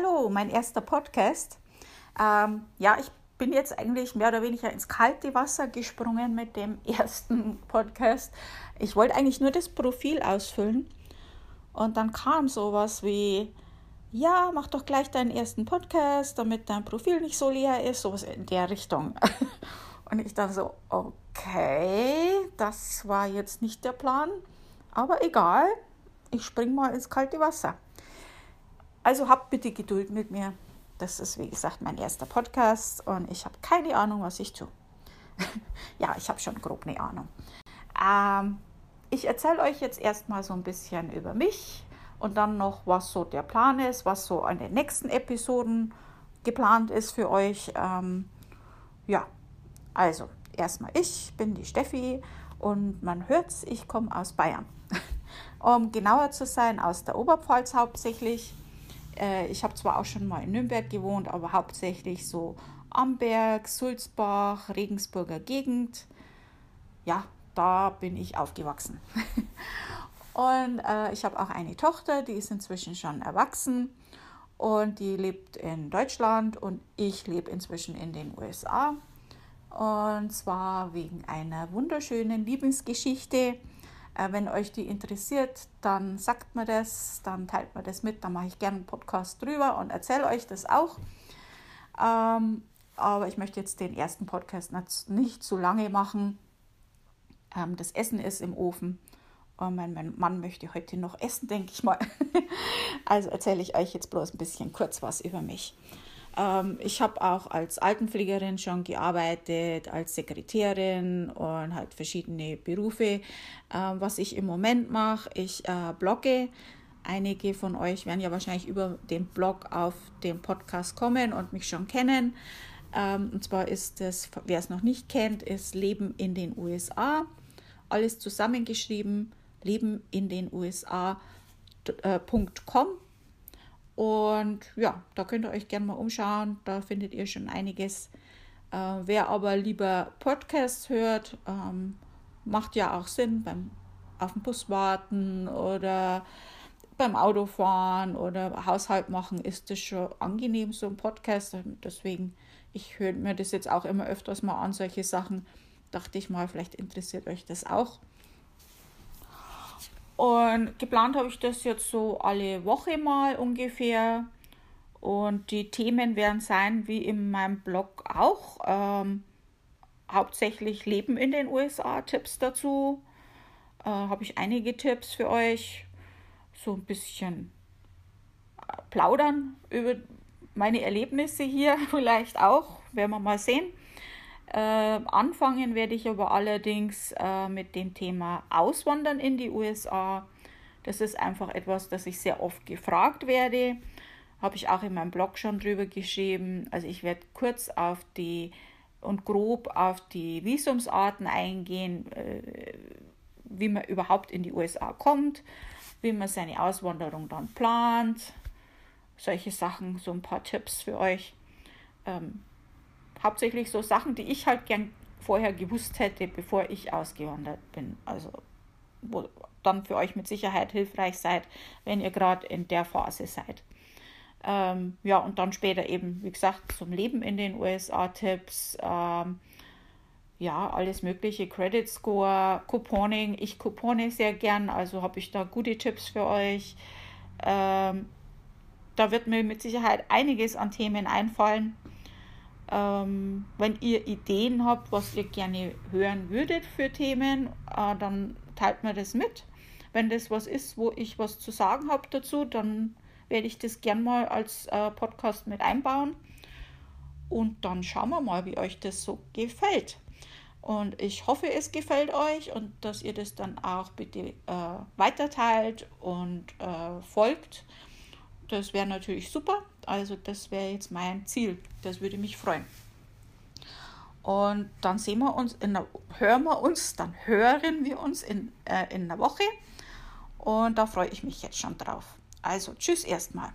hallo, mein erster Podcast. Ähm, ja, ich bin jetzt eigentlich mehr oder weniger ins kalte Wasser gesprungen mit dem ersten Podcast. Ich wollte eigentlich nur das Profil ausfüllen und dann kam sowas wie, ja, mach doch gleich deinen ersten Podcast, damit dein Profil nicht so leer ist, sowas in der Richtung. Und ich dann so, okay, das war jetzt nicht der Plan, aber egal, ich spring mal ins kalte Wasser. Also habt bitte Geduld mit mir. Das ist, wie gesagt, mein erster Podcast und ich habe keine Ahnung, was ich tue. ja, ich habe schon grob eine Ahnung. Ähm, ich erzähle euch jetzt erstmal so ein bisschen über mich und dann noch, was so der Plan ist, was so an den nächsten Episoden geplant ist für euch. Ähm, ja, also erstmal ich bin die Steffi und man hört's, ich komme aus Bayern. um genauer zu sein, aus der Oberpfalz hauptsächlich. Äh, ich habe zwar auch schon mal in Nürnberg gewohnt, aber hauptsächlich so Amberg, Sulzbach, Regensburger Gegend. Ja, da bin ich aufgewachsen. und äh, ich habe auch eine Tochter, die ist inzwischen schon erwachsen und die lebt in Deutschland und ich lebe inzwischen in den USA. Und zwar wegen einer wunderschönen Liebesgeschichte äh, wenn euch die interessiert, dann sagt mir das, dann teilt mir das mit, dann mache ich gerne einen Podcast drüber und erzähle euch das auch. Ähm, aber ich möchte jetzt den ersten Podcast nicht zu lange machen. Ähm, das Essen ist im Ofen. Und mein Mann möchte heute noch essen, denke ich mal. also erzähle ich euch jetzt bloß ein bisschen kurz was über mich. Ähm, ich habe auch als Altenpflegerin schon gearbeitet, als Sekretärin und halt verschiedene Berufe. Ähm, was ich im Moment mache, ich äh, blogge. Einige von euch werden ja wahrscheinlich über den Blog auf den Podcast kommen und mich schon kennen. Ähm, und zwar ist das, wer es noch nicht kennt, ist Leben in den USA. Alles zusammengeschrieben, leben in den USA.com. Und ja, da könnt ihr euch gerne mal umschauen. Da findet ihr schon einiges. Äh, wer aber lieber Podcasts hört, ähm, macht ja auch Sinn beim auf den Bus warten oder beim Autofahren oder Haushalt machen, ist das schon angenehm, so ein Podcast. Deswegen, ich höre mir das jetzt auch immer öfters mal an, solche Sachen. Dachte ich mal, vielleicht interessiert euch das auch. Und geplant habe ich das jetzt so alle Woche mal ungefähr. Und die Themen werden sein, wie in meinem Blog auch, ähm, hauptsächlich Leben in den USA, Tipps dazu. Äh, habe ich einige Tipps für euch. So ein bisschen äh, plaudern über meine Erlebnisse hier vielleicht auch. Werden wir mal sehen. Äh, anfangen werde ich aber allerdings äh, mit dem Thema Auswandern in die USA. Das ist einfach etwas, das ich sehr oft gefragt werde. Habe ich auch in meinem Blog schon drüber geschrieben. Also ich werde kurz auf die und grob auf die Visumsarten eingehen, äh, wie man überhaupt in die USA kommt, wie man seine Auswanderung dann plant. Solche Sachen, so ein paar Tipps für euch. Ähm, hauptsächlich so Sachen, die ich halt gern vorher gewusst hätte, bevor ich ausgewandert bin. Also wo dann für euch mit Sicherheit hilfreich seid, wenn ihr gerade in der Phase seid. Ähm, ja, und dann später eben, wie gesagt, zum Leben in den USA Tipps. Ähm, ja, alles mögliche, Credit Score, Couponing. Ich coupone sehr gern, also habe ich da gute Tipps für euch. Ähm, da wird mir mit Sicherheit einiges an Themen einfallen. Ähm, wenn ihr Ideen habt, was ihr gerne hören würdet für Themen, äh, dann teilt mir das mit. Wenn das was ist, wo ich was zu sagen habe dazu, dann werde ich das gern mal als äh, Podcast mit einbauen. Und dann schauen wir mal, wie euch das so gefällt. Und ich hoffe, es gefällt euch und dass ihr das dann auch bitte äh, weiterteilt und äh, folgt. Das wäre natürlich super. Also das wäre jetzt mein Ziel. Das würde mich freuen. Und dann sehen wir uns, in der, hören wir uns, dann hören wir uns in, äh, in einer Woche. Und da freue ich mich jetzt schon drauf. Also tschüss erstmal.